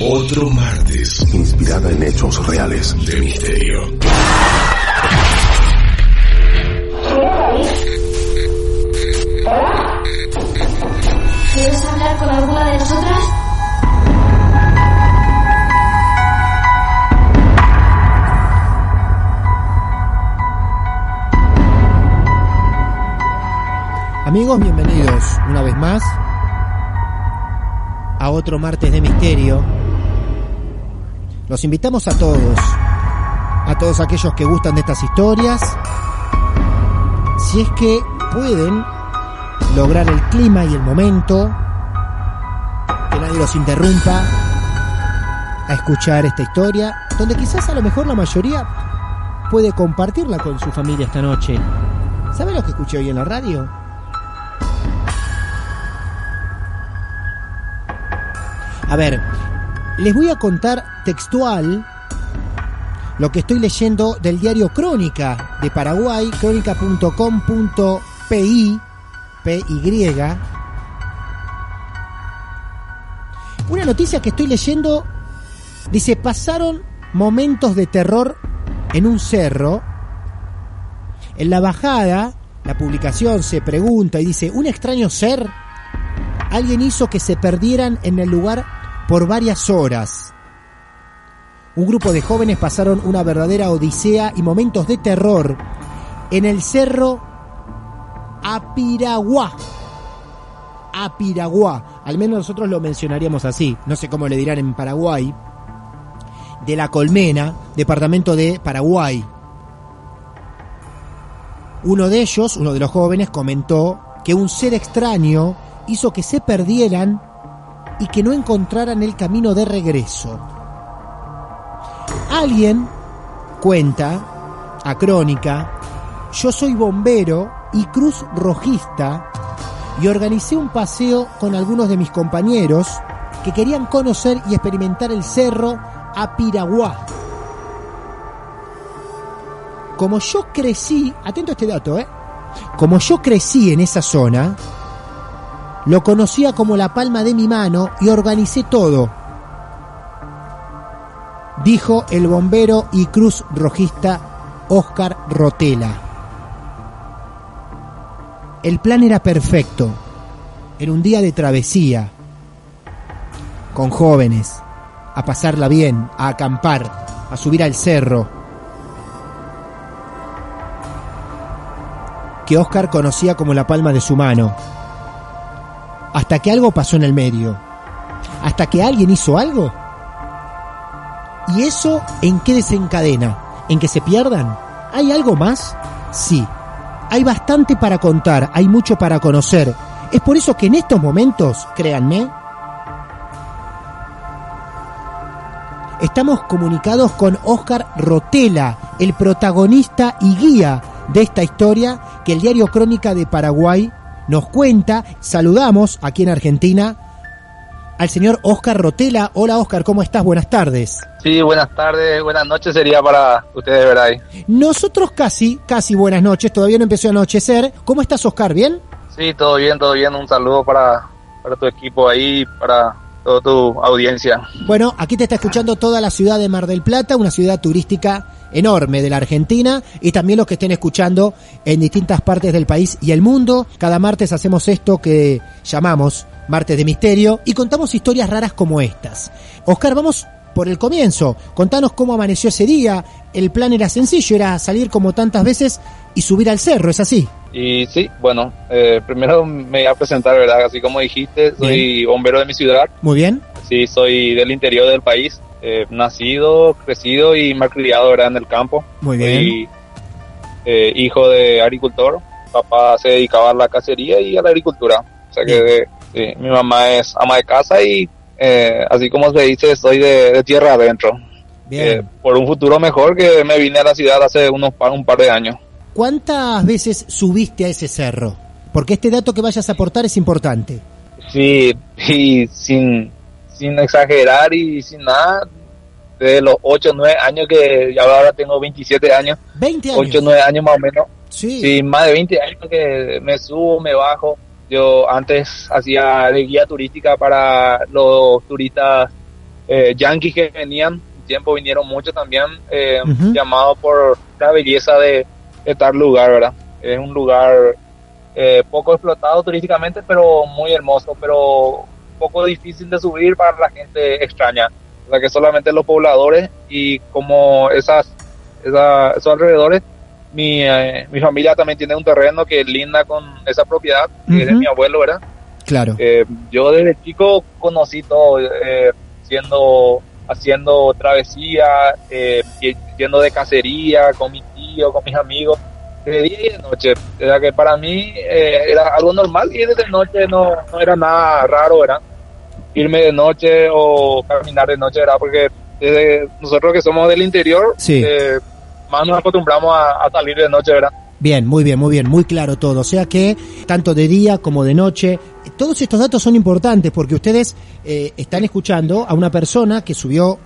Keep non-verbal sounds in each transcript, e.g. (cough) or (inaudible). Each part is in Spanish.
otro martes. Inspirada en hechos reales. De misterio. ¿Quieres hablar con alguna de nosotras? Amigos, bienvenidos una vez más a otro martes de misterio. Los invitamos a todos, a todos aquellos que gustan de estas historias, si es que pueden lograr el clima y el momento, que nadie los interrumpa a escuchar esta historia, donde quizás a lo mejor la mayoría puede compartirla con su familia esta noche. ¿Sabe lo que escuché hoy en la radio? A ver, les voy a contar textual lo que estoy leyendo del diario Crónica de Paraguay, crónica.com.pi, PY. Una noticia que estoy leyendo dice, pasaron momentos de terror en un cerro. En la bajada, la publicación se pregunta y dice, un extraño ser, alguien hizo que se perdieran en el lugar por varias horas. Un grupo de jóvenes pasaron una verdadera odisea y momentos de terror en el cerro Apiraguá. Apiraguá, al menos nosotros lo mencionaríamos así, no sé cómo le dirán en Paraguay, de La Colmena, departamento de Paraguay. Uno de ellos, uno de los jóvenes, comentó que un ser extraño hizo que se perdieran y que no encontraran el camino de regreso. Alguien cuenta a Crónica, yo soy bombero y cruz rojista y organicé un paseo con algunos de mis compañeros que querían conocer y experimentar el cerro Apiraguá. Como yo crecí, atento a este dato, ¿eh? Como yo crecí en esa zona, lo conocía como la palma de mi mano y organicé todo. Dijo el bombero y cruz rojista Oscar Rotela. El plan era perfecto. Era un día de travesía. Con jóvenes. A pasarla bien, a acampar, a subir al cerro. Que Oscar conocía como la palma de su mano hasta que algo pasó en el medio, hasta que alguien hizo algo. ¿Y eso en qué desencadena? ¿En que se pierdan? ¿Hay algo más? Sí. Hay bastante para contar, hay mucho para conocer. Es por eso que en estos momentos, créanme, estamos comunicados con Oscar Rotela, el protagonista y guía de esta historia que el diario Crónica de Paraguay nos cuenta. Saludamos aquí en Argentina al señor Oscar Rotela. Hola Oscar, ¿cómo estás? Buenas tardes. Sí, buenas tardes, buenas noches sería para ustedes, ¿verdad? Nosotros casi, casi buenas noches, todavía no empezó a anochecer. ¿Cómo estás Oscar? ¿Bien? Sí, todo bien, todo bien. Un saludo para, para tu equipo ahí, para tu audiencia. Bueno, aquí te está escuchando toda la ciudad de Mar del Plata, una ciudad turística enorme de la Argentina y también los que estén escuchando en distintas partes del país y el mundo. Cada martes hacemos esto que llamamos Martes de Misterio y contamos historias raras como estas. Oscar, vamos por el comienzo. Contanos cómo amaneció ese día. El plan era sencillo, era salir como tantas veces y subir al cerro, ¿es así? Y sí, bueno, eh, primero me voy a presentar, ¿verdad? Así como dijiste, soy bombero de mi ciudad. Muy bien. Sí, soy del interior del país. Eh, nacido, crecido y me criado, ¿verdad? En el campo. Muy bien. Soy eh, hijo de agricultor. Papá se dedicaba a la cacería y a la agricultura. O sea que sí, mi mamá es ama de casa y eh, así como se dice, soy de, de tierra adentro. Eh, por un futuro mejor que me vine a la ciudad hace unos par, un par de años. ¿Cuántas veces subiste a ese cerro? Porque este dato que vayas a aportar es importante. Sí, y sin, sin exagerar y sin nada, de los 8 o 9 años que ya ahora tengo 27 años, 20 años. 8 o 9 años más o menos, Sí. sí, más de 20 años que me subo, me bajo. Yo antes hacía de guía turística para los turistas eh, yanquis que venían, tiempo vinieron muchos también, eh, llamados por la belleza de, de tal lugar, ¿verdad? Es un lugar eh, poco explotado turísticamente, pero muy hermoso, pero poco difícil de subir para la gente extraña. O sea que solamente los pobladores y como esas, esa- esos alrededores, mi, eh, mi familia también tiene un terreno que linda con esa propiedad, que es de mi abuelo, ¿verdad? Claro. Eh, yo desde chico conocí todo, eh, siendo, haciendo travesía, eh, yendo de cacería con mi tío, con mis amigos, de día y de noche. Era que para mí eh, era algo normal y de noche no, no era nada raro, ¿verdad? Irme de noche o caminar de noche, ¿verdad? Porque desde nosotros que somos del interior, Sí. Más nos acostumbramos a, a salir de noche, ¿verdad? Bien, muy bien, muy bien, muy claro todo. O sea que tanto de día como de noche, todos estos datos son importantes porque ustedes eh, están escuchando a una persona que subió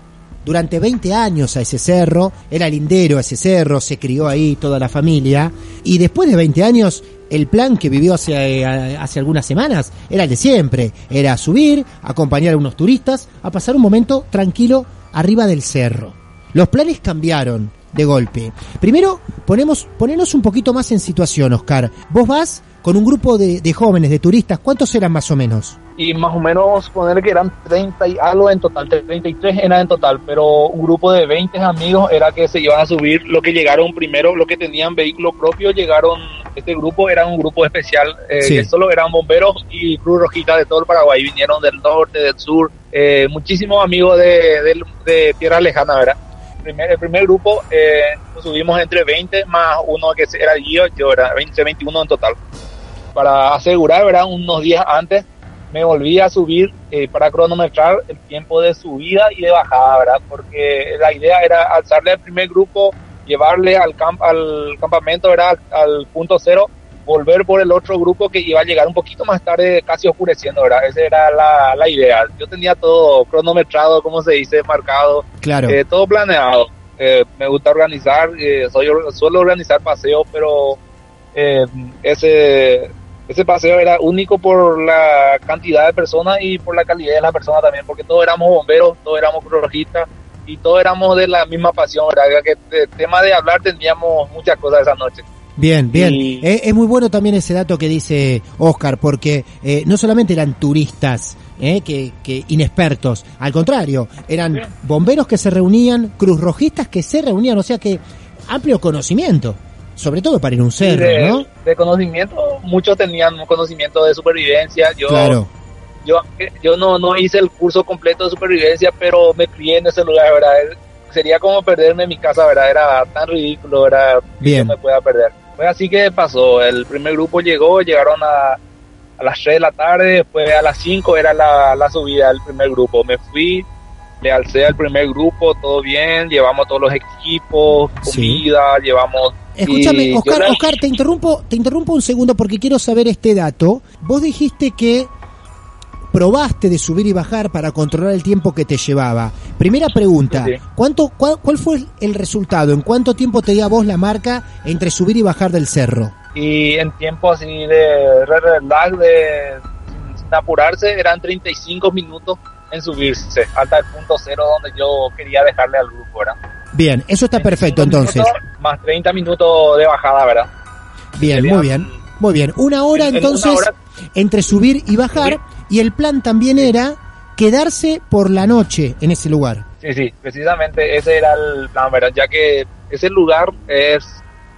durante 20 años a ese cerro, era lindero a ese cerro, se crió ahí toda la familia y después de 20 años el plan que vivió hace, eh, hace algunas semanas era el de siempre, era subir, acompañar a unos turistas, a pasar un momento tranquilo arriba del cerro. Los planes cambiaron de golpe. Primero, ponemos, ponenos un poquito más en situación, Oscar. Vos vas con un grupo de, de jóvenes, de turistas, ¿cuántos eran más o menos? y más o menos poner que eran 30 y algo en total, 33 eran en total, pero un grupo de 20 amigos era que se iban a subir, lo que llegaron primero, lo que tenían vehículo propio, llegaron, este grupo era un grupo especial, eh, Sí. que solo eran bomberos y Cruz Rojita de todo el Paraguay, vinieron del norte, del sur, eh, muchísimos amigos de, del- de Tierra Lejana, ¿verdad? Primer, el primer grupo eh, subimos entre 20 más uno que era yo, yo era 20, 21 en total para asegurar, ¿verdad? Unos días antes me volví a subir eh, para cronometrar el tiempo de subida y de bajada, ¿verdad? Porque la idea era alzarle al primer grupo, llevarle al, camp al campamento, ¿verdad? Al punto cero, volver por el otro grupo que iba a llegar un poquito más tarde, casi oscureciendo, ¿verdad? Esa era la, la idea. Yo tenía todo cronometrado, como se dice, marcado, Claro. eh, todo planeado. Eh, me gusta organizar, eh, soy, suelo organizar paseos, pero eh, ese, ese paseo era único por la cantidad de personas y por la calidad de las personas también, porque todos éramos bomberos, todos éramos crurojistas y todos éramos de la misma pasión, ¿verdad? Que de tema de hablar teníamos muchas cosas esa noche. Bien, bien. Y- Eh, es muy bueno también ese dato que dice Oscar, porque eh, no solamente eran turistas, eh, que, que inexpertos, al contrario, eran bomberos que se reunían, cruzrojistas que se reunían, o sea que amplio conocimiento, sobre todo para ir a un cerro, de, ¿no? de conocimiento, muchos tenían un conocimiento de supervivencia. Yo, Claro, yo, yo no, no hice el curso completo de supervivencia, pero me crié en ese lugar, ¿verdad? Sería como perderme en mi casa, ¿verdad? Era tan ridículo, ¿verdad? Que Bien. yo me pueda perder. Así que pasó, el primer grupo llegó, llegaron a, a las 3 de la tarde, después a las 5 era la, la subida del primer grupo. Me fui, le alcé al primer grupo, todo bien, llevamos todos los equipos, Sí. comida, llevamos... Escúchame, Oscar, la- Oscar, te interrumpo, te interrumpo un segundo porque quiero saber este dato. Vos dijiste que probaste de subir y bajar para controlar el tiempo que te llevaba. Primera pregunta. ¿cuánto, cuál, cuál fue el resultado? ¿En cuánto tiempo te dio a vos la marca entre subir y bajar del cerro? y en tiempo así de relax, de sin, apurarse, eran 35 minutos en subirse hasta el punto cero donde yo quería dejarle al grupo, ¿verdad? Bien, eso está perfecto 25 entonces. minutos más 30 minutos de bajada, ¿verdad? Bien, sería- muy bien. Muy bien, una hora En- en entonces una hora- entre subir y bajar y el plan también era quedarse por la noche en ese lugar. Sí, sí, precisamente ese era el plan, ¿verdad? Ya que ese lugar es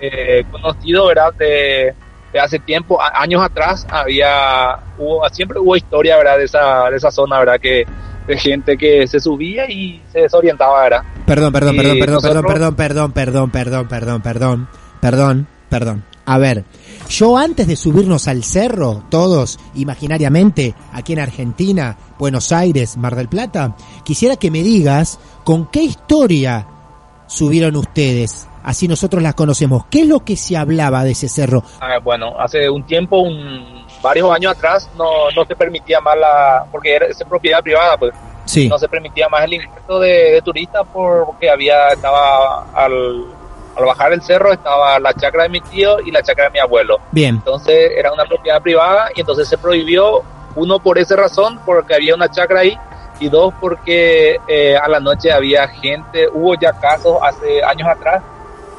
eh, conocido, ¿verdad? De, de hace tiempo, años atrás, había, hubo, siempre hubo historia, ¿verdad? De esa, de esa zona, ¿verdad? Que de gente que se subía y se desorientaba, ¿verdad? Perdón, perdón, perdón, perdón, perdón, perdón, perdón, perdón, perdón, perdón, perdón, perdón, perdón. A ver, yo antes de subirnos al cerro, todos imaginariamente, aquí en Argentina, Buenos Aires, Mar del Plata, quisiera que me digas con qué historia subieron ustedes, así nosotros las conocemos. ¿Qué es lo que se hablaba de ese cerro? Ah, bueno, hace un tiempo, un, varios años atrás, no, no se permitía más la, porque era es propiedad privada, pues, Sí, no se permitía más el ingreso de, de turistas por- porque había, estaba al, al bajar el cerro, estaba la chacra de mi tío y la chacra de mi abuelo. bien, Entonces era una propiedad privada y entonces se prohibió, uno por esa razón, porque había una chacra ahí, y dos porque eh, a la noche había gente, hubo ya casos hace años atrás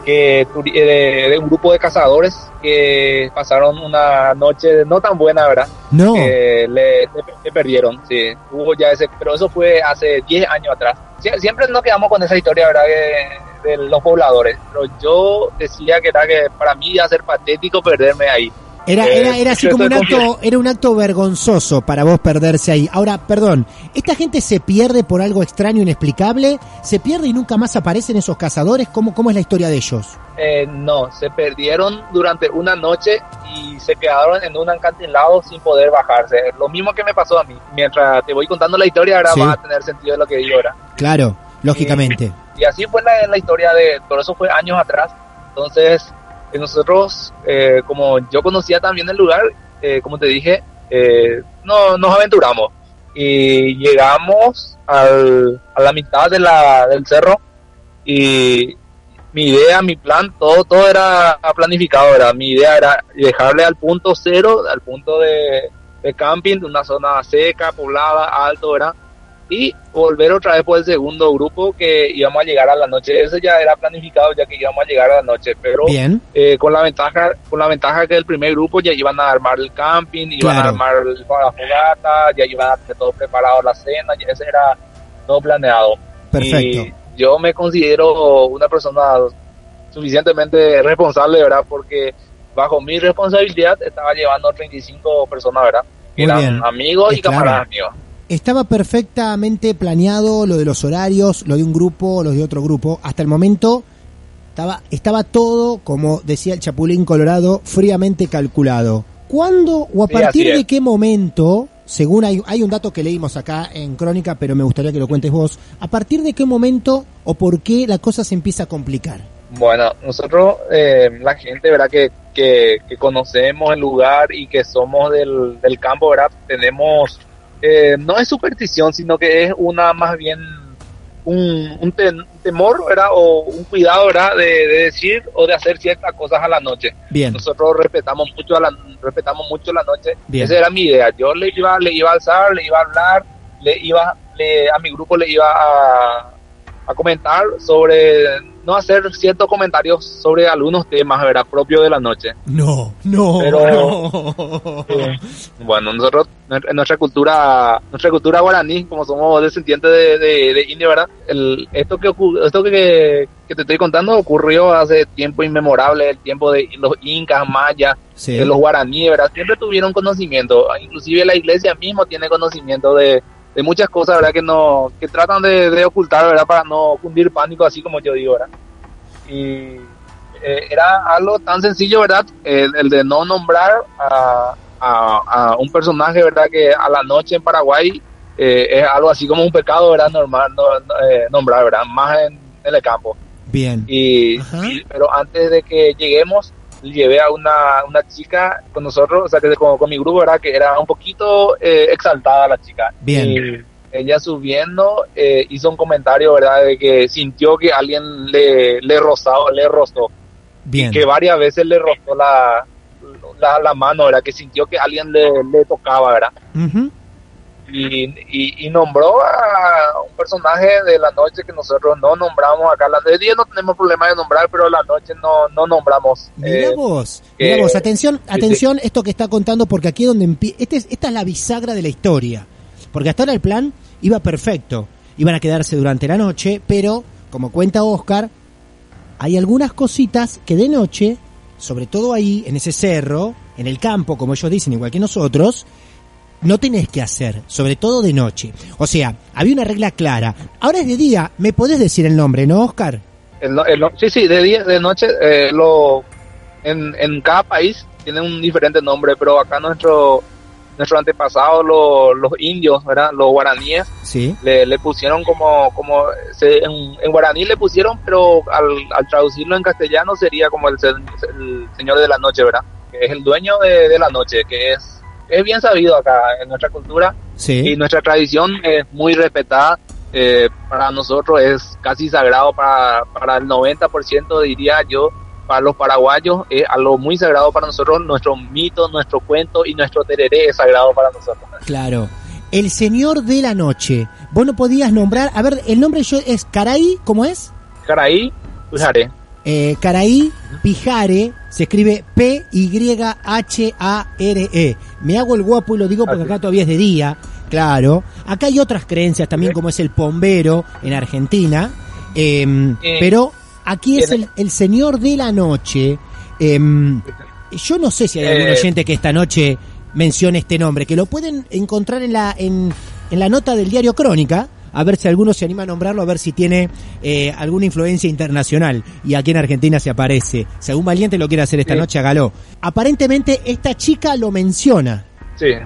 que eh, de, de un grupo de cazadores que pasaron una noche no tan buena, ¿verdad? no, le, le- le perdieron, sí, hubo ya ese, pero eso fue hace 10 años atrás. Sie- siempre nos quedamos con esa historia, ¿verdad? Que- de los pobladores, pero yo decía que era que para mí iba a ser patético perderme ahí. Era, Eh, era, era así como un acto, era un acto vergonzoso para vos perderse ahí. Ahora, perdón, ¿esta gente se pierde por algo extraño, inexplicable? ¿Se pierde y nunca más aparecen esos cazadores? ¿Cómo, cómo es la historia de ellos? Eh, no, se perdieron durante una noche y se quedaron en un acantilado sin poder bajarse. Lo mismo que me pasó a mí. Mientras te voy contando la historia, ahora Sí. va a tener sentido de lo que digo ahora. Claro, lógicamente. Y así fue la, la historia de, por eso fue años atrás. Entonces, eh, nosotros, eh, como yo conocía también el lugar, eh, como te dije, eh, no, nos aventuramos. Y llegamos al, a la mitad de la, del cerro y mi idea, mi plan, todo, todo era planificado, ¿verdad? Mi idea era dejarle al punto cero, al punto de, de camping, de una zona seca, poblada, alto, ¿verdad? Y volver otra vez por el segundo grupo que íbamos a llegar a la noche. Eso ya era planificado ya que íbamos a llegar a la noche, pero Bien, eh, con la ventaja con la ventaja que el primer grupo ya iban a armar el camping, iban Claro. a armar la fogata, ya iban a tener todo preparado la cena, ya ese era todo planeado. perfecto. Y yo me considero una persona suficientemente responsable, ¿verdad? Porque bajo mi responsabilidad estaba llevando 35 personas, ¿verdad? Muy eran bien. amigos y camaradas míos. Estaba perfectamente planeado lo de los horarios, lo de un grupo, lo de otro grupo. Hasta el momento estaba, estaba todo, como decía el Chapulín Colorado, fríamente calculado. ¿Cuándo o a partir de qué momento, según hay, hay un dato que leímos acá en Crónica, pero me gustaría que lo cuentes vos, a partir de qué momento o por qué la cosa se empieza a complicar? Bueno, nosotros, eh, la gente, ¿verdad? Que, que, que conocemos el lugar y que somos del, del campo, ¿verdad? Tenemos, eh, no es superstición, sino que es una más bien un, un tem- temor, ¿verdad? O un cuidado, ¿verdad? De, de decir o de hacer ciertas cosas a la noche. Bien, Nosotros respetamos mucho a la, respetamos mucho la noche. Bien. Esa era mi idea. Yo le iba, le iba a alzar, le iba a hablar, le iba, le, a mi grupo le iba a, a comentar sobre no hacer ciertos comentarios sobre algunos temas, ¿verdad? Propios de la noche. no, no, Pero- no. Eh, bueno, nosotros, en nuestra cultura, nuestra cultura guaraní, como somos descendientes de, de, de indio, ¿verdad? El, esto que esto que, que te estoy contando ocurrió hace tiempo inmemorable, el tiempo de los incas, mayas, Sí. de los guaraníes, ¿verdad? Siempre tuvieron conocimiento, inclusive la iglesia mismo tiene conocimiento de, de muchas cosas, ¿verdad? Que no, que tratan de, de ocultar, ¿verdad? Para no fundir pánico, así como yo digo, ¿verdad? Y eh, era algo tan sencillo, ¿verdad? El, el de no nombrar a, a, a un personaje, ¿verdad? Que a la noche en Paraguay eh, es algo así como un pecado, ¿verdad? Normal, no, eh, nombrar, ¿verdad? Más en, en el campo. Bien, y- pero antes de que lleguemos llevé a una, una chica con nosotros, o sea que con, con mi grupo, ¿verdad? Que era un poquito eh, exaltada la chica. Bien. Y ella subiendo eh, hizo un comentario, ¿verdad? De que sintió que alguien le, le rozó, le rozó. bien. Que varias veces le rozó la, la, la mano, ¿verdad? Que sintió que alguien le, le tocaba, ¿verdad? Ujú. Y, y, y nombró a un personaje de la noche que nosotros no nombramos acá. La de día no tenemos problema de nombrar, pero la noche no, no nombramos. Mira Eh, vos, mira vos, atención, sí. atención esto que está contando porque aquí es donde empie- este es, esta es la bisagra de la historia. Porque hasta ahora el plan iba perfecto. iban a quedarse durante la noche, pero, como cuenta Oscar, hay algunas cositas que de noche, sobre todo ahí, en ese cerro, en el campo, como ellos dicen, igual que nosotros, no tenés que hacer, sobre todo de noche. O sea, había una regla clara. Ahora es de día, ¿me podés decir el nombre, no, Oscar? El el sí, sí, de día, de noche, eh, lo, en, en cada país tiene un diferente nombre, pero acá nuestro, nuestros antepasados, los, los indios, ¿verdad? Los guaraníes, Sí. le, le pusieron como, como se- en, en guaraní le pusieron, pero al, al traducirlo en castellano sería como el señor de la noche, ¿verdad? Que es el dueño de, de la noche, que es, es bien sabido acá en nuestra cultura y nuestra tradición es muy respetada. eh, para nosotros es casi sagrado, para, para el 90% diría yo, para los paraguayos es algo muy sagrado para nosotros, nuestro mito, nuestro cuento y nuestro tereré es sagrado para nosotros. Claro. El Señor de la Noche. Vos no podías nombrar, a ver, el nombre yo es Caraí, ¿cómo es? Caraí, Ujare. Eh, Caraí Pijare, se escribe P-Y-H-A-R-E. Me hago el guapo y lo digo porque Así. acá todavía es de día, claro. Acá hay otras creencias también, como es el pombero en Argentina. Em, Eh, pero aquí es el, el Señor de la Noche. Em, yo no sé si hay algún Eh, oyente que esta noche mencione este nombre, que lo pueden encontrar en la, en, en la nota del diario Crónica, a ver si alguno se anima a nombrarlo, a ver si tiene eh, alguna influencia internacional y aquí en Argentina se aparece. Si algún valiente lo quiere hacer esta Sí. noche, hágalo. Aparentemente esta chica lo menciona. Sí. Eh,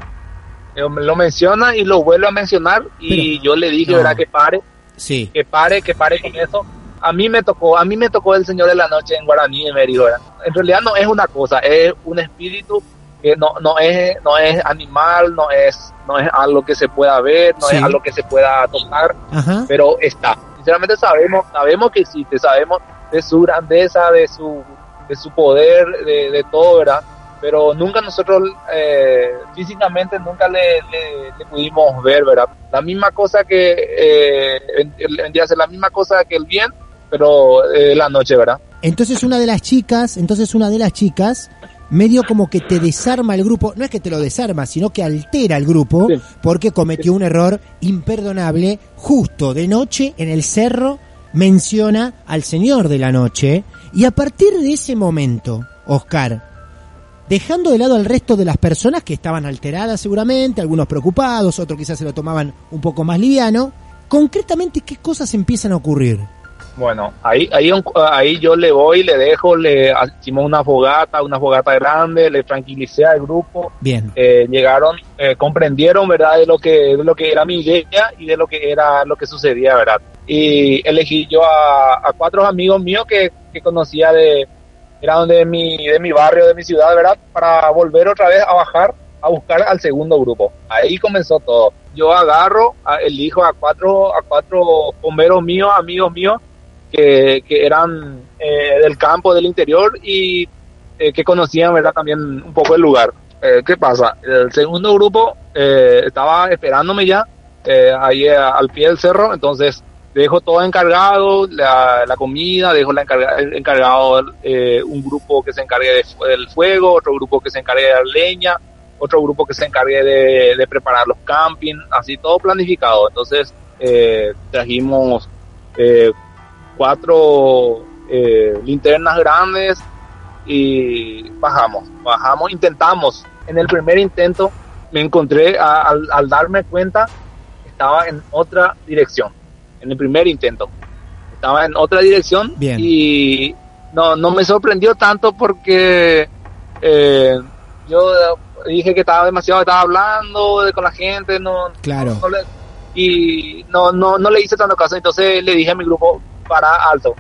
Lo menciona y lo vuelve a mencionar y yo le dije, No. ¿verdad? Que pare, Sí. que pare, que pare con eso. A mí me tocó, a mí me tocó el Señor de la Noche en guaraní dijo, ¿verdad? En realidad no es una cosa, es un espíritu que no, no es, no es animal, no es, no es algo que se pueda ver, no Sí. es algo que se pueda tocar, Ajá. pero está. Sinceramente sabemos, sabemos que existe, sabemos de su grandeza, de su, de su poder, de, de todo, ¿verdad? Pero nunca nosotros eh, físicamente nunca le, le- le pudimos ver, ¿verdad? La misma cosa que eh, en- en- vendría a ser la misma cosa que el bien, pero eh, la noche, ¿verdad? Entonces una de las chicas, entonces una de las chicas medio como que te desarma el grupo, no es que te lo desarma, sino que altera el grupo Sí. porque cometió un error imperdonable justo de noche en el cerro menciona al Señor de la Noche y a partir de ese momento, Oscar, dejando de lado al resto de las personas que estaban alteradas seguramente, algunos preocupados, otros quizás se lo tomaban un poco más liviano, concretamente qué cosas empiezan a ocurrir. Bueno, ahí, ahí, ahí yo le voy, le dejo, le hicimos una fogata, una fogata grande, le tranquilicé al grupo, Bien. eh, llegaron, eh, comprendieron, ¿verdad?, de lo que de lo que era mi idea y de lo que era lo que sucedía, ¿verdad? Y elegí yo a, a cuatro amigos míos que, que conocía de, eran de mi, de mi barrio, de mi ciudad, ¿verdad?, para volver otra vez a bajar a buscar al segundo grupo. Ahí comenzó todo. Yo agarro, a- elijo a cuatro, a cuatro bomberos míos, amigos míos, que, que eran eh, del campo, del interior y eh, que conocían, ¿verdad?, también un poco el lugar. Eh, ¿Qué pasa? El segundo grupo eh, estaba esperándome ya eh, ahí al pie del cerro, entonces dejo todo encargado, la, la comida, dejo la encarga- encargado un grupo que se encargue del fuego, otro grupo que se encargue de la leña, otro grupo que se encargue de, preparar los camping, así todo planificado. Entonces trajimos cuatro eh, linternas grandes y bajamos, bajamos, intentamos. En el primer intento me encontré, a- al, al darme cuenta, estaba en otra dirección, en el primer intento. Estaba en otra dirección Bien. y no, no me sorprendió tanto porque eh, yo dije que estaba demasiado, estaba hablando de- con la gente, no, Claro. no le- y no, no, no le hice tanto caso, entonces le dije a mi grupo, para alto,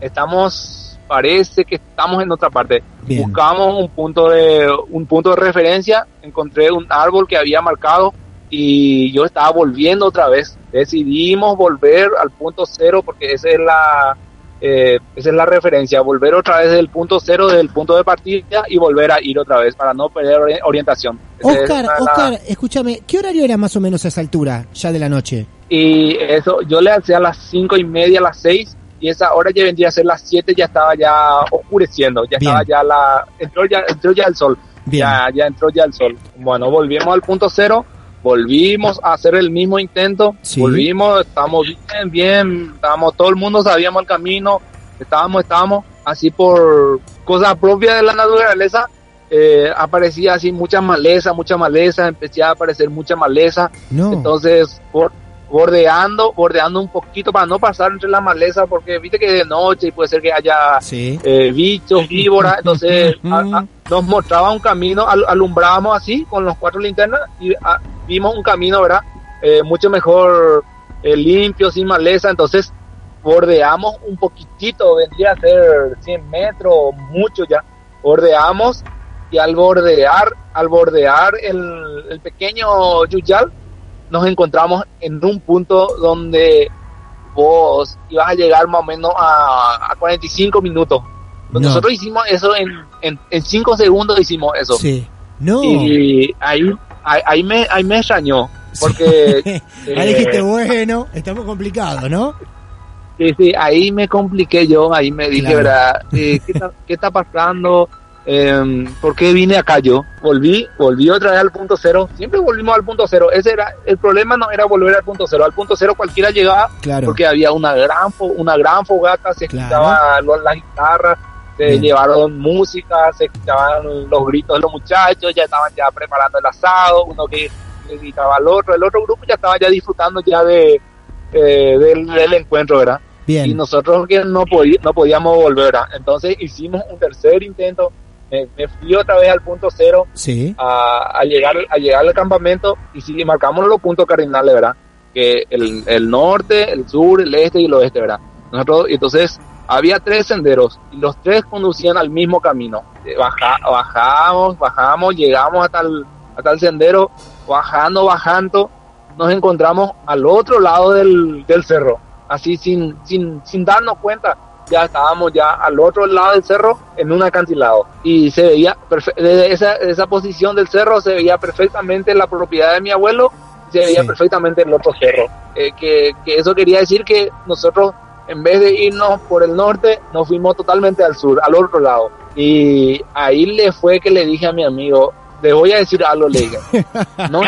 estamos, parece que estamos en otra parte. Bien. Buscamos un punto de, un punto de referencia, encontré un árbol que había marcado y yo estaba volviendo otra vez. Decidimos volver al punto cero porque esa es la, eh, esa es la referencia, volver otra vez del punto cero, del punto de partida y volver a ir otra vez para no perder ori- orientación. Es Oscar, la- Oscar, escúchame, ¿qué horario era más o menos a esa altura, ya de la noche? Y eso, yo le alcé a las cinco y media, a las seis, y esa hora ya vendría a ser las siete, ya estaba ya oscureciendo, ya Bien. estaba ya la, entró ya, entró ya el sol, Bien. ya, ya entró ya el sol. Bueno, volvimos al punto cero, volvimos a hacer el mismo intento, Sí. volvimos, estamos bien, bien, estábamos, todo el mundo sabíamos el camino, estábamos, estábamos, así por cosas propias de la naturaleza, eh, aparecía así mucha maleza, mucha maleza, empecé a aparecer mucha maleza, No. entonces por, bordeando, bordeando un poquito para no pasar entre la maleza, porque viste que de noche y puede ser que haya Sí. eh, bichos, (laughs) víboras, entonces a- a- nos mostraba un camino, al- alumbrábamos así con los cuatro linternas y a- vimos un camino, ¿verdad? Eh, mucho mejor eh, limpio, sin maleza, entonces bordeamos un poquitito, vendría a ser 100 metros, mucho ya, bordeamos y al bordear, al bordear el, el pequeño Yuyal, nos encontramos en un punto donde vos ibas a llegar más o menos a, a 45 minutos. No. Nosotros hicimos eso en, en, en 5 segundos hicimos eso. Sí. No. Y ahí, ahí, ahí me, ahí me extrañó. Porque (laughs) Ahí eh, dijiste, bueno, estamos complicados, ¿no? Sí, sí, ahí me compliqué yo, ahí me dije, Claro. ¿verdad? (laughs) Eh, ¿qué, está, ¿Qué está pasando? Eh, ¿Por qué vine acá yo? Volví, volví otra vez al punto cero, siempre volvimos al punto cero, ese era, el problema no era volver al punto cero, al punto cero cualquiera llegaba Claro. porque había una gran, una gran fogata, se Claro. escuchaban los- las guitarras, se Bien. llevaron música, se escuchaban los gritos de los muchachos, ya estaban ya preparando el asado, uno que le gritaba al otro, el otro grupo ya estaba ya disfrutando ya de, eh, del, del encuentro, ¿verdad? Bien. y nosotros que no, no podíamos volver. ¿verdad? Entonces hicimos un tercer intento, me, me fui otra vez al punto cero Sí. a, a llegar a llegar al campamento y sí, marcamos los puntos cardinales, ¿verdad? Que el, el norte, el sur, el este y el oeste, ¿verdad? Nosotros, y entonces había tres senderos y los tres conducían al mismo camino. Baja, bajamos, bajamos, llegamos hasta el, hasta el sendero, bajando, bajando, nos encontramos al otro lado del, del cerro, así sin, sin, sin darnos cuenta. Ya estábamos ya al otro lado del cerro en un acantilado y se veía desde esa, esa posición del cerro se veía perfectamente la propiedad de mi abuelo se veía Sí. perfectamente el otro cerro Eh, que, que eso quería decir que nosotros en vez de irnos por el norte nos fuimos totalmente al sur al otro lado y ahí le fue que le dije a mi amigo le voy a decir algo le dije (laughs) no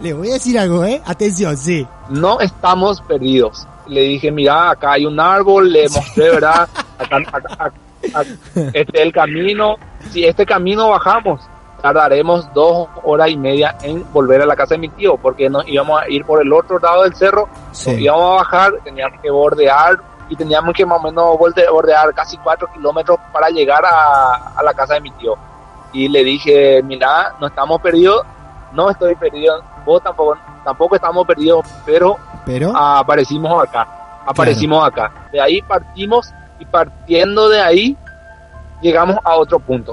Le voy a decir algo, ¿eh? Atención, sí. no estamos perdidos. Le dije, mira, acá hay un árbol, le mostré, ¿verdad? Acá, (laughs) acá- acá- acá- este es el camino. Si este camino bajamos, tardaremos dos horas y media en volver a la casa de mi tío, porque nos íbamos a ir por el otro lado del cerro, Sí. nos íbamos a bajar, teníamos que bordear y teníamos que más o menos bordear casi cuatro kilómetros para llegar a, a la casa de mi tío. Y le dije, mira, no estamos perdidos, no estoy perdido, vos tampoco, tampoco estamos perdidos, pero Pero. Aparecimos acá, aparecimos acá. De ahí partimos y partiendo de ahí llegamos a otro punto.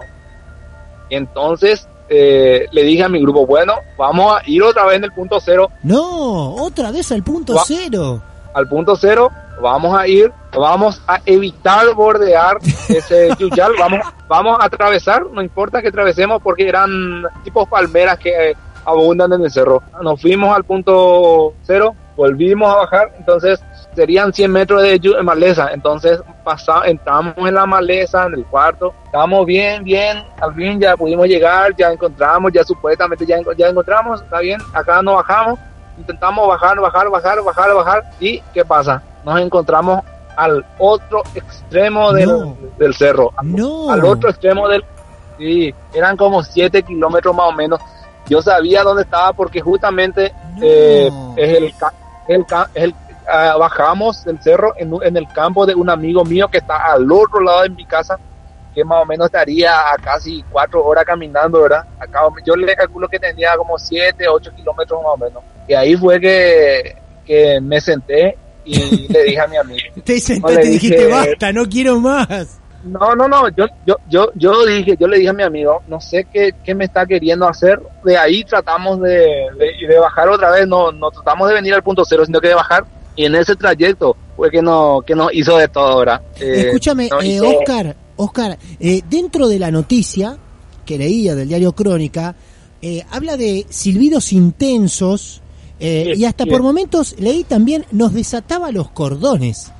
Entonces eh, le dije a mi grupo, bueno, vamos a ir otra vez en el punto cero, No, otra vez al punto cero. al punto cero, vamos a ir, vamos a evitar bordear (laughs) ese yuyal, vamos, vamos a atravesar, no importa que atravesemos porque eran tipos palmeras que abundan en el cerro. Nos fuimos al punto cero, volvimos a bajar, entonces serían 100 metros de maleza, entonces pasa, entramos en la maleza, en el cuarto, estábamos bien, bien, al fin ya pudimos llegar, ya encontramos, ya supuestamente ya, enco- ya encontramos, está bien, acá no bajamos, intentamos bajar, bajar, bajar, bajar, bajar, y ¿qué pasa? Nos encontramos al otro extremo del, No. del cerro, No. al otro extremo del... Sí, eran como 7 kilómetros más o menos. Yo sabía dónde estaba porque justamente No. eh, es el, el, el ah, bajamos del cerro en, en el campo de un amigo mío que está al otro lado de mi casa, que más o menos estaría a casi cuatro horas caminando, ¿verdad? Acá, yo le calculo que tenía como 7, 8 kilómetros más o menos. Y ahí fue que, que me senté y le dije a mi amigo. (laughs) Te sentaste No y dijiste, basta, no quiero más. No, no, no, yo, yo, yo, yo dije, yo le dije a mi amigo, no sé qué, qué me está queriendo hacer. De ahí tratamos de, de, de bajar otra vez, no, no tratamos de venir al punto cero, sino que de bajar. Y en ese trayecto fue que no, que nos hizo de todo ahora. Eh, Escúchame, nos eh, hizo- Oscar, Oscar, eh, dentro de la noticia que leía del diario Crónica, eh, habla de silbidos intensos eh, Sí, y hasta sí. por momentos leí también nos desataba los cordones.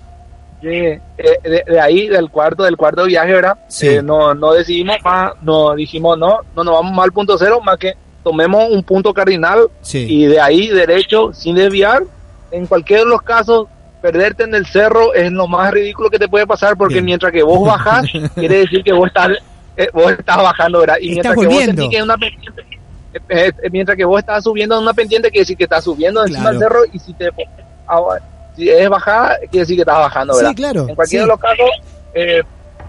Eh, de, de ahí, del cuarto, del cuarto viaje, ¿verdad? Sí. Eh, no, no decidimos más, no dijimos no, no nos vamos más al punto cero, más que tomemos un punto cardinal Sí. y de ahí derecho sin desviar. En cualquiera de los casos, perderte en el cerro es lo más ridículo que te puede pasar porque Bien. mientras que vos bajás, (laughs) quiere decir que vos estás, eh, vos estás bajando, ¿verdad? Y mientras que vos que es una pendiente, eh, mientras que vos estás subiendo en una pendiente, quiere decir que estás subiendo encima del cerro y si te ah, si es bajada, quiere decir que estás bajando, ¿verdad? Sí, claro. En cualquiera sí. de los casos, eh,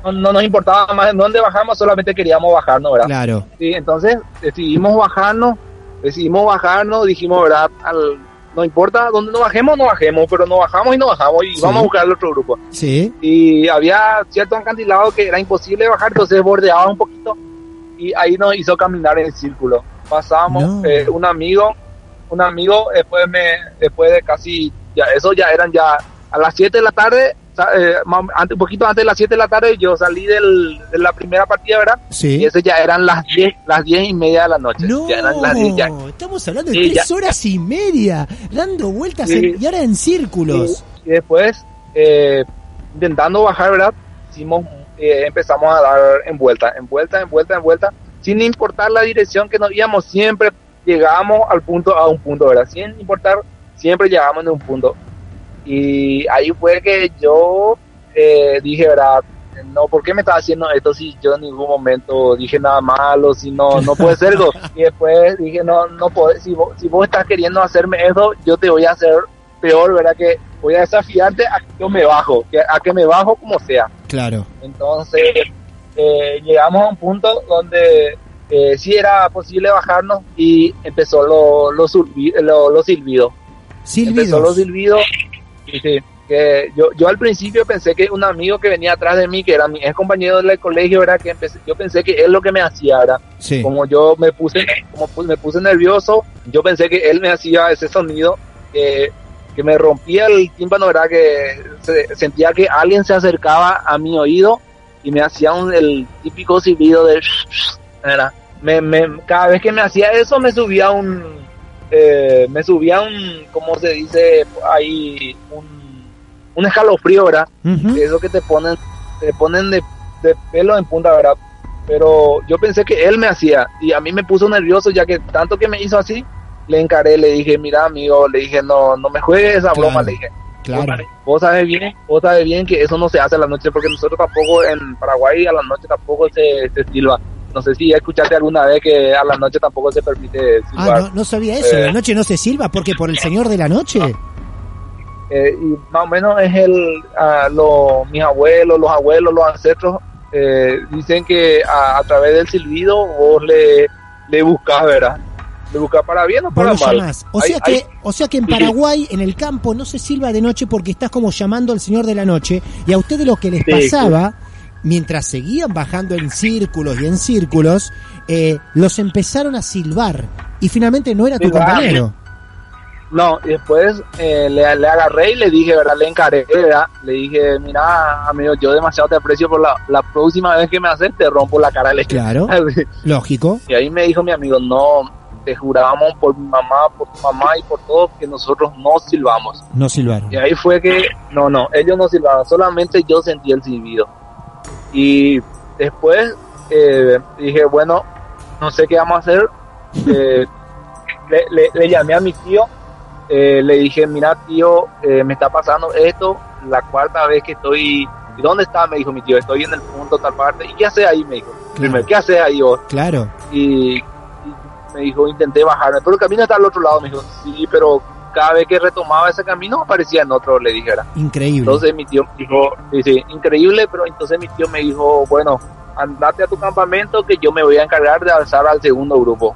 no, no nos importaba más en dónde bajamos, solamente queríamos bajarnos, ¿verdad? Claro. Sí, entonces decidimos bajarnos, decidimos bajarnos, dijimos, ¿verdad? Al, no importa dónde nos bajemos, no bajemos, pero nos bajamos y nos bajamos y Sí. vamos a buscar el otro grupo. Sí. Y había cierto acantilado que era imposible bajar, entonces bordeaba un poquito y ahí nos hizo caminar en círculo. Pasamos, No. eh, un amigo, un amigo, después me, después de casi, ya, eso ya eran ya a las 7 de la tarde, eh, un poquito antes de las 7 de la tarde, yo salí del, de la primera partida, ¿verdad? Sí. Y ese ya eran las 10, las 10 y media de la noche. No, Ya eran las 10 ya. estamos hablando de Sí, tres ya. horas y media, dando vueltas Sí. en- y ahora en círculos. Y, y después, eh, intentando bajar, ¿verdad? Hicimos, eh, empezamos a dar en vuelta, en vuelta, en vuelta, en vuelta, sin importar la dirección que nos íbamos, siempre llegábamos al punto, a un punto, ¿verdad? Sin importar, siempre llegábamos en un punto. Y ahí fue que yo eh, dije, ¿verdad? No, ¿por qué me estaba haciendo esto si yo en ningún momento dije nada malo, si no, no puede ser algo? (laughs) Y después dije, no, no puedo, si vos, si vos estás queriendo hacerme eso, yo te voy a hacer peor, ¿verdad? Que voy a desafiarte a que yo me bajo, que, a que me bajo como sea. Claro. Entonces, eh, llegamos a un punto donde eh, sí era posible bajarnos y empezó lo, lo, lo, lo silbido. Empezó los Silbidos. silbidos. y sí, que yo, yo al principio pensé que un amigo que venía atrás de mí, que era mi ex compañero del colegio, ¿verdad? Que empecé, yo pensé que él lo que me hacía, ¿verdad? Sí. Como yo me puse, como me puse nervioso, yo pensé que él me hacía ese sonido que, que me rompía el tímpano, ¿verdad? Que se- sentía que alguien se acercaba a mi oído y me hacía un, el típico silbido de... ¿verdad? Me, me, cada vez que me hacía eso me subía un... eh, me subía un, ¿cómo se dice? Ahí, un, un escalofrío, ¿verdad? Que eso que te ponen te ponen de, de pelo en punta, ¿verdad? Pero yo pensé que él me hacía y a mí me puso nervioso ya que tanto que me hizo así, le encaré, le dije, mira amigo, le dije, no, no me juegues esa Claro, broma, le dije, Claro. vos sabes bien, vos sabes bien que eso no se hace a la noche porque nosotros tampoco en Paraguay a la noche tampoco se, se silba. No sé si escuchaste alguna vez que a la noche tampoco se permite Ah, silbar. no, no sabía eso. Eh. La noche no se silba porque por el señor de la noche. Eh, y más o menos es el ah, lo, mis abuelos, los abuelos, los ancestros eh, dicen que a, a través del silbido vos le, le buscas, ¿verdad? Le buscas para bien o para mal. llamás. O Hay- sea que, hay- o sea que en. Paraguay, en el campo, no se silba de noche porque estás como llamando al señor de la noche. Y a ustedes lo que les Sí, pasaba, mientras seguían bajando en círculos y en círculos, eh, los empezaron a silbar. Y finalmente no era tu compañero. No, y después eh, le, le agarré y le dije, ¿verdad? Le encaré, ¿verdad? Le dije, mira, amigo, yo demasiado te aprecio por la, la próxima vez que me haces, te rompo la cara. Le. Claro. (laughs) Lógico. Y ahí me dijo mi amigo, no, te jurábamos por mi mamá, por tu mamá y por todo que nosotros no silbamos. No silbaron. Y ahí fue que, no, no, ellos no silbaban, solamente yo sentí el silbido. Y después eh, dije, bueno, no sé qué vamos a hacer. (laughs) Eh, le, le- le llamé a mi tío, eh, le dije, mira tío, eh, me está pasando esto, la cuarta vez que estoy... ¿Y dónde está? Me dijo mi tío, estoy en el punto tal parte. ¿Y qué hace ahí? Me dijo. Primero, ¿qué hace ahí vos? Claro. y, y me dijo intenté bajarme pero el camino está al otro lado me dijo sí pero cada vez que retomaba ese camino aparecía en otro le dijera Increíble. entonces mi tío dijo sí, sí, increíble pero entonces mi tío me dijo bueno andate a tu campamento que yo me voy a encargar de alzar al segundo grupo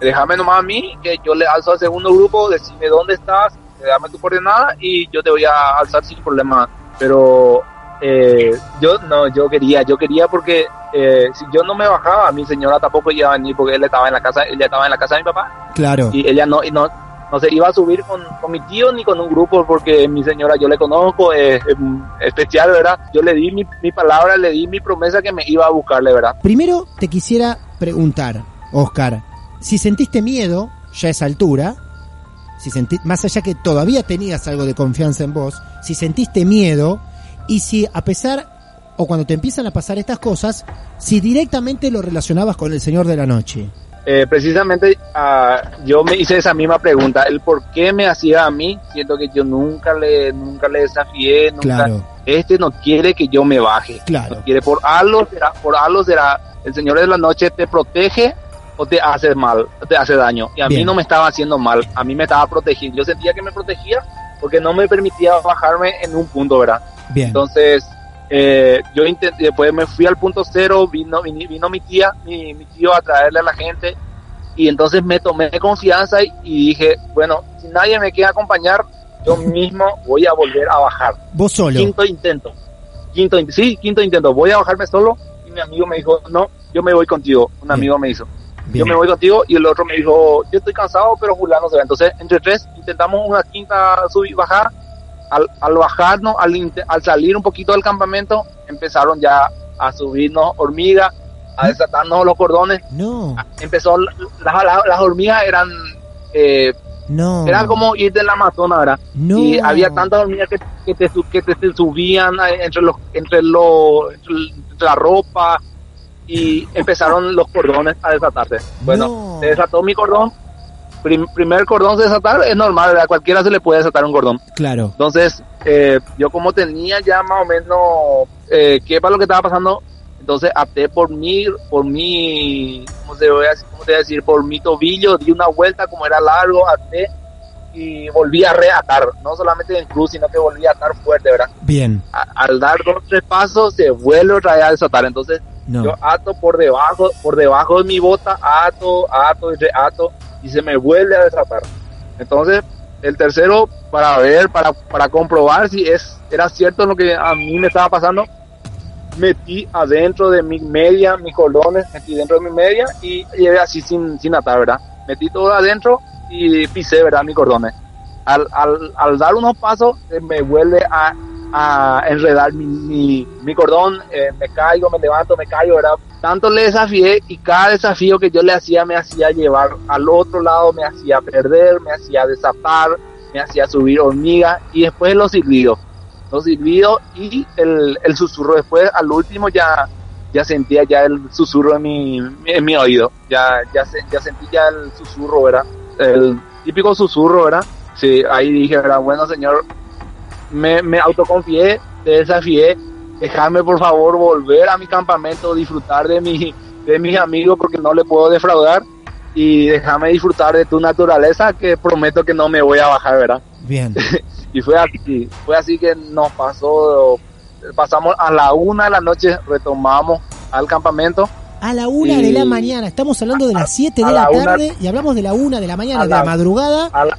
déjame nomás a mí que yo le alzo al segundo grupo decime dónde estás dame tu coordenada y yo te voy a alzar sin problema pero eh, yo no yo quería yo quería porque eh, si yo no me bajaba mi señora tampoco iba a venir porque él estaba en la casa ella estaba en la casa de mi papá Claro. y ella no y no no se iba a subir con, con mi tío ni con un grupo porque mi señora yo le conozco es, es especial verdad yo le di mi, mi palabra le di mi promesa que me iba a buscarle verdad Primero te quisiera preguntar, Oscar, si sentiste miedo ya a esa altura, si senti- más allá que todavía tenías algo de confianza en vos, si sentiste miedo y si a pesar o cuando te empiezan a pasar estas cosas, si directamente lo relacionabas con el Señor de la Noche. Eh, precisamente ah, yo me hice esa misma pregunta, el por qué me hacía a mí, siento que yo nunca le, nunca le desafié, nunca, Claro. este no quiere que yo me baje, Claro. no quiere por algo será, por algo será, el Señor de la Noche te protege o te hace mal, te hace daño, y a Bien. mí no me estaba haciendo mal, a mí me estaba protegiendo, yo sentía que me protegía porque no me permitía bajarme en un punto, ¿verdad? Bien. Entonces, eh, yo intenté, después me fui al punto cero, vino, vino mi tía, mi, mi tío a traerle a la gente, y entonces me tomé confianza y, y dije, bueno, si nadie me quiere acompañar, yo mismo voy a volver a bajar. Vos solo. Quinto intento. Quinto, in- sí, quinto intento. Voy a bajarme solo, y mi amigo me dijo, no, yo me voy contigo. Un Bien. amigo me hizo. Bien. Yo me voy contigo y el otro me dijo, yo estoy cansado, pero fulano se va. Entonces, entre tres, intentamos una quinta subir, bajar. Al, al bajarnos, al, al salir un poquito del campamento, empezaron ya a subirnos hormigas, a desatarnos los cordones. No, Empezó, la- la- las hormigas eran, eh, no. eran como ir del Amazonas, ¿verdad? No. Y había tantas hormigas que, que te, que te, te subían eh, entre los, entre los, entre la ropa y (laughs) empezaron los cordones a desatarse. Bueno, No. se desató mi cordón. Prim- primer cordón se desatar es normal. A cualquiera se le puede desatar un cordón. Claro. Entonces, eh, yo como tenía ya más o menos eh, qué para lo que estaba pasando, entonces até por mi, por mi, ¿cómo se voy a, cómo te voy a decir? Por mi tobillo, di una vuelta como era largo, até y volví a reatar, no solamente en cruz, sino que volví a atar fuerte, ¿verdad? Bien. A- al dar dos tres pasos se vuelve otra vez a desatar, entonces No. yo ato por debajo, por debajo de mi bota, ato, ato y reato, y se me vuelve a desatar. Entonces, el tercero, para ver, para, para comprobar si es, era cierto lo que a mí me estaba pasando, metí adentro de mi media, mis cordones, metí dentro de mi media y llevé así sin, sin atar, ¿verdad? Metí todo adentro y pisé, ¿verdad? Mis cordones. Al, al, al dar unos pasos, me vuelve a, a enredar mi, mi, cordón, eh, me caigo, me levanto, me caigo, ¿verdad? Tanto le desafié y cada desafío que yo le hacía me hacía llevar al otro lado, me hacía perder, me hacía desatar, me hacía subir hormigas y después los silbidos. Los silbidos y el, el susurro. Después, al último, ya, ya sentía ya el susurro en mi, en mi oído. Ya, ya, ya sentí ya el susurro, ¿verdad? El típico susurro, ¿verdad? Sí, ahí dije, ¿verdad? Bueno, señor, me, me autoconfié, te desafié, déjame por favor volver a mi campamento, disfrutar de, mi, de mis amigos porque no le puedo defraudar y déjame disfrutar de tu naturaleza que prometo que no me voy a bajar, ¿verdad? Bien. (laughs) Y fue así, fue así que nos pasó, pasamos a la una de la noche, retomamos al campamento. A la una Y- de la mañana. Estamos hablando de las 7 a de la, la una- tarde y hablamos de la una de la mañana, a de la la- madrugada. A la,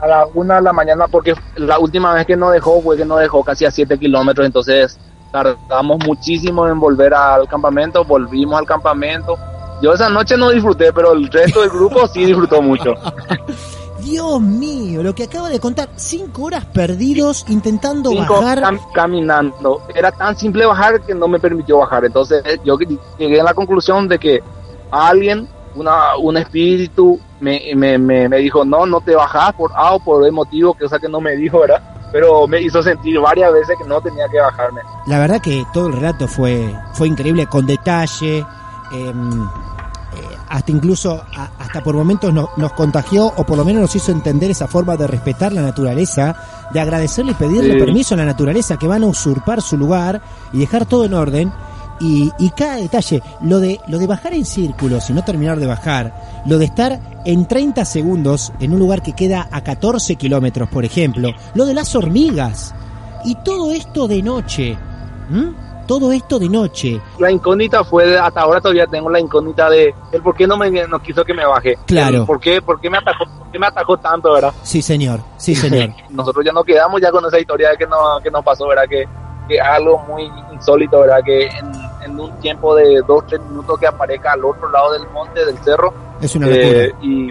a la una de la mañana porque la última vez que nos dejó fue que nos dejó casi a 7 kilómetros, entonces tardamos muchísimo en volver al campamento, volvimos al campamento. Yo esa noche no disfruté, pero el resto del grupo sí disfrutó mucho. (laughs) Dios mío, lo que acaba de contar. Cinco horas perdidos intentando Cinco bajar. cam- caminando. Era tan simple bajar que no me permitió bajar. Entonces yo llegué a la conclusión de que alguien, una, un espíritu, me, me, me, me dijo, no, no te bajas por A o por B motivo, que o sea que no me dijo, ¿verdad? Pero me hizo sentir varias veces que no tenía que bajarme. La verdad que todo el relato fue, fue increíble, con detalle. eh, hasta incluso, a- hasta por momentos no- nos contagió, o por lo menos nos hizo entender esa forma de respetar la naturaleza, de agradecerle y pedirle Sí. permiso a la naturaleza que van a usurpar su lugar y dejar todo en orden. Y, y cada detalle, lo de, lo de bajar en círculos y no terminar de bajar, lo de estar en 30 segundos en un lugar que queda a 14 kilómetros, por ejemplo, lo de las hormigas, y todo esto de noche. Todo esto de noche, La incógnita fue, hasta ahora todavía tengo la incógnita de el por qué no me no quiso que me baje. Claro. El ¿Por qué, por qué me atajó, por qué me atajó tanto, verdad? sí señor, sí (laughs) señor, nosotros ya nos quedamos ya con esa historia de que, no, que nos pasó, ¿verdad? Que, que algo muy insólito, ¿verdad? Que en, en un tiempo de dos, tres minutos que aparezca al otro lado del monte, del cerro, es una eh, locura. y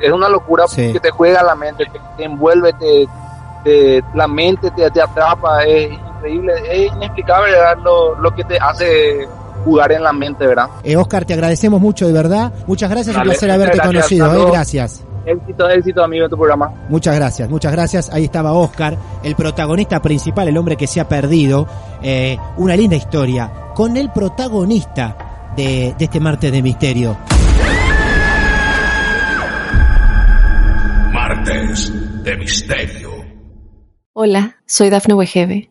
es una locura Sí. que te juega la mente, te, te envuelve, te, te- la mente te, te atrapa, es increíble, es inexplicable. Lo, que te hace jugar en la mente, ¿verdad? Eh, Oscar, te agradecemos mucho, de verdad. Muchas gracias, Dale, un placer haberte conocido. Eh, gracias. Éxito, éxito, amigo, de tu programa. Muchas gracias, muchas gracias. Ahí estaba Oscar, el protagonista principal, el hombre que se ha perdido. Eh, una linda historia con el protagonista de, este martes de misterio. Martes de misterio. Hola, soy Dafne Wegebe